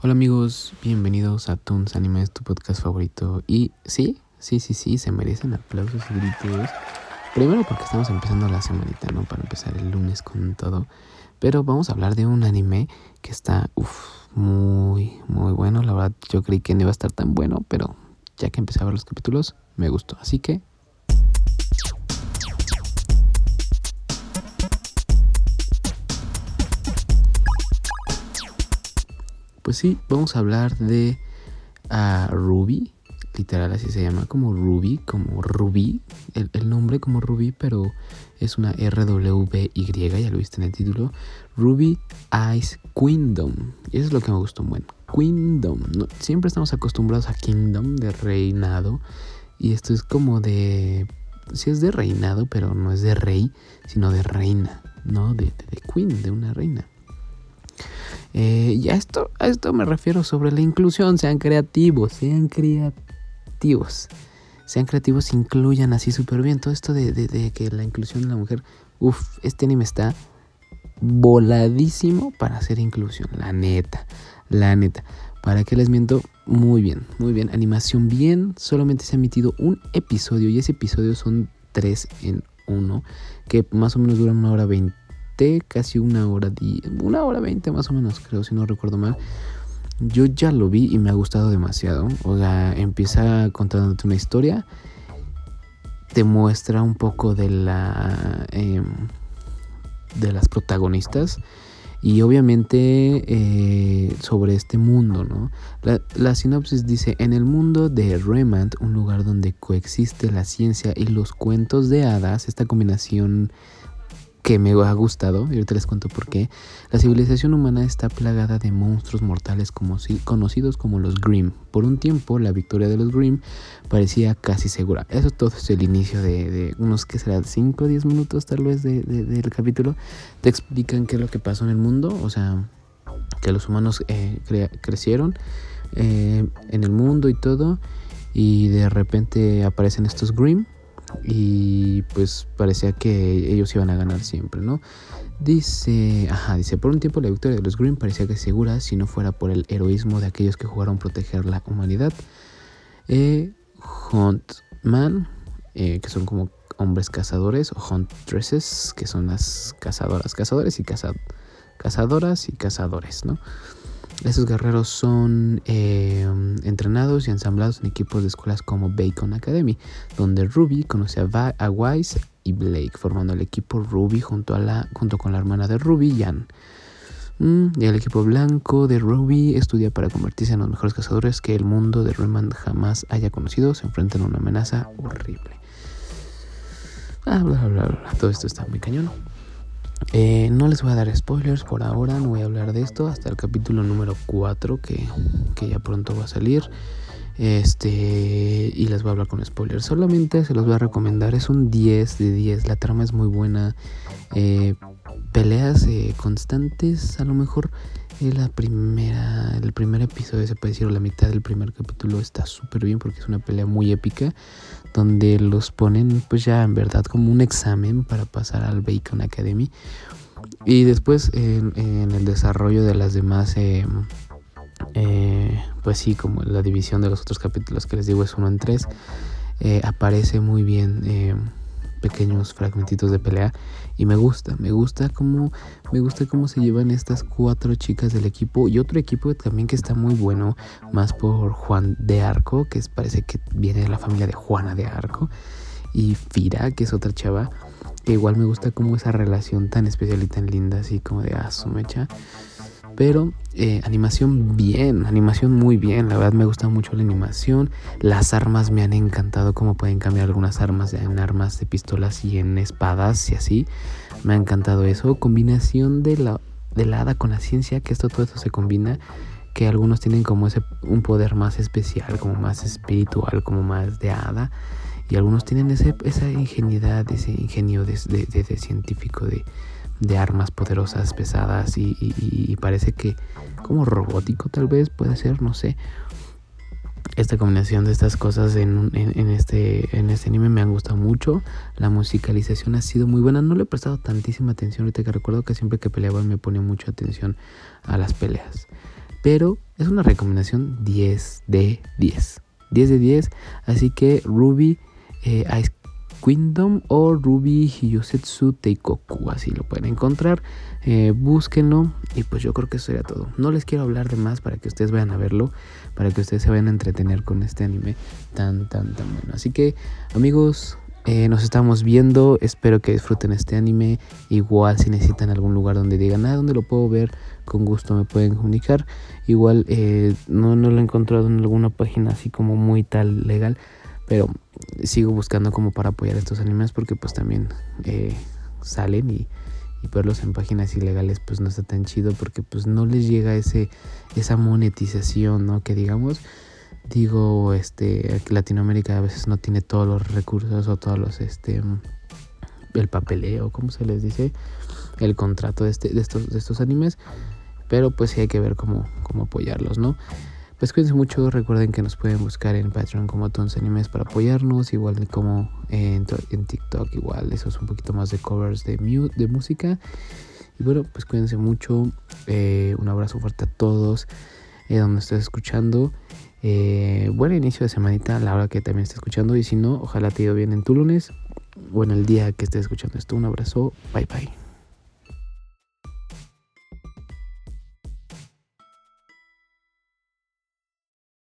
Hola amigos, bienvenidos a Toons Anime, tu podcast favorito. Y sí, sí, sí, sí, se merecen aplausos y gritos. Primero porque estamos empezando la semanita, ¿no? Para empezar el lunes con todo. Pero vamos a hablar de un anime que está, uff, muy, muy bueno. La verdad, yo creí que no iba a estar tan bueno, pero ya que empecé a ver los capítulos, me gustó. Así que Pues sí, vamos a hablar de uh, Ruby, literal así se llama, como Ruby, como Ruby, el, nombre como Ruby, pero es una R-W-Y, ya lo viste en el título, Ruby Ice Kingdom. Y eso es lo que me gustó, bueno, Kingdom. No, siempre estamos acostumbrados a Kingdom, de reinado, y esto es como de, sí es de reinado, pero no es de rey, sino de reina, ¿no? De, de queen, de una reina. Eh, y a esto, esto me refiero sobre la inclusión. Sean creativos, sean creativos. Sean creativos, incluyan así súper bien. Todo esto de, de, de, que la inclusión de la mujer. Uf, este anime está voladísimo para hacer inclusión. La neta, la neta. ¿Para qué les miento? Muy bien, muy bien. Animación bien. Solamente se ha emitido un episodio y ese episodio son tres en uno. Que más o menos duran una hora veinte casi una hora, una hora veinte más o menos, creo, si no recuerdo mal. Yo ya lo vi y me ha gustado demasiado. O sea, empieza contándote una historia, te muestra un poco de la eh, de las protagonistas y obviamente eh, sobre este mundo, ¿no? La, la, sinopsis dice, en el mundo de Remand, un lugar donde coexiste la ciencia y los cuentos de hadas, esta combinación que me ha gustado, y ahorita les cuento por qué, la civilización humana está plagada de monstruos mortales como, conocidos como los Grimm. Por un tiempo, la victoria de los Grimm parecía casi segura. Eso todo es el inicio de, unos, que será? 5 o 10 minutos tal vez de, de, del capítulo. Te explican qué es lo que pasó en el mundo, o sea, que los humanos eh, cre crecieron eh, en el mundo y todo, y de repente aparecen estos Grimm y pues parecía que ellos iban a ganar siempre, ¿no? Dice, ajá, dice, por un tiempo la victoria de los Green parecía que segura si no fuera por el heroísmo de aquellos que jugaron proteger la humanidad. Eh, Huntman, eh, que son como hombres cazadores, o Huntresses, que son las cazadoras, cazadores y cazad cazadoras y cazadores, ¿no? Estos guerreros son eh, entrenados y ensamblados en equipos de escuelas como Bacon Academy, donde Ruby conoce a, a Wise y Blake, formando el equipo Ruby junto, con la hermana de Ruby, Jan. Mm, y el equipo blanco de Ruby estudia para convertirse en los mejores cazadores que el mundo de Remand jamás haya conocido. Se enfrentan a una amenaza horrible. Ah, bla, bla, bla, bla. Todo esto está muy cañón. Eh, no les voy a dar spoilers por ahora, no voy a hablar de esto hasta el capítulo número 4 que, que, ya pronto va a salir. Este, y les voy a hablar con spoilers. Solamente se los voy a recomendar. Es un 10 de 10. La trama es muy buena. Eh, peleas eh, constantes. A lo mejor la primera, el primer episodio, se puede decir, o la mitad del primer capítulo está súper bien porque es una pelea muy épica donde los ponen pues ya en verdad como un examen para pasar al Bacon Academy y después en, el desarrollo de las demás eh, eh, pues sí como la división de los otros capítulos que les digo es uno en tres eh, aparece muy bien eh, pequeños fragmentitos de pelea. Y me gusta, me gusta cómo me gusta cómo se llevan estas cuatro chicas del equipo. Y otro equipo también que está muy bueno, más por Juan de Arco, que es, parece que viene de la familia de Juana de Arco. Y Fira, que es otra chava, que igual me gusta como esa relación tan especial y tan linda así como de ah. Pero eh, animación bien, animación muy bien. La verdad me gusta mucho la animación. Las armas me han encantado. Cómo pueden cambiar algunas armas en armas de pistolas y en espadas y así. Me ha encantado eso. Combinación de la, de la hada con la ciencia. Que esto todo esto se combina. Que algunos tienen como ese un poder más especial, como más espiritual, como más de hada. Y algunos tienen ese, esa ingenuidad, ese ingenio de, de, científico de de armas poderosas, pesadas y, parece que como robótico tal vez puede ser, no sé. Esta combinación de estas cosas en, en, este, en este anime me han gustado mucho. La musicalización ha sido muy buena. No le he prestado tantísima atención ahorita que recuerdo que siempre que peleaba me ponía mucha atención a las peleas. Pero es una recomendación 10 de 10. 10 de 10. Así que Ruby eh, Ice Kingdom o Ruby Hiyosetsu Teikoku. Así lo pueden encontrar. Eh, búsquenlo. Y pues yo creo que eso sería todo. No les quiero hablar de más para que ustedes vayan a verlo. Para que ustedes se vayan a entretener con este anime tan, tan, tan bueno. Así que, amigos, eh, nos estamos viendo. Espero que disfruten este anime. Igual, si necesitan algún lugar donde digan, ah, ¿dónde lo puedo ver? Con gusto me pueden comunicar. Igual, eh, no, no lo he encontrado en alguna página así como muy tal legal. Pero sigo buscando como para apoyar estos animes porque pues también eh, salen y, verlos en páginas ilegales pues no está tan chido porque pues no les llega ese esa monetización no que digamos digo este Latinoamérica a veces no tiene todos los recursos o todos los este el papeleo como se les dice el contrato de, este, de estos de estos animes pero pues sí hay que ver cómo cómo apoyarlos no pues cuídense mucho, recuerden que nos pueden buscar en Patreon como Tons Animes para apoyarnos, igual como en, TikTok, igual eso es un poquito más de covers de, de música. Y bueno, pues cuídense mucho, eh, un abrazo fuerte a todos eh, donde estés escuchando. Eh, buen inicio de semanita la hora que también estés escuchando y si no, ojalá te ido bien en tu lunes o en el día que estés escuchando esto. Un abrazo, bye bye.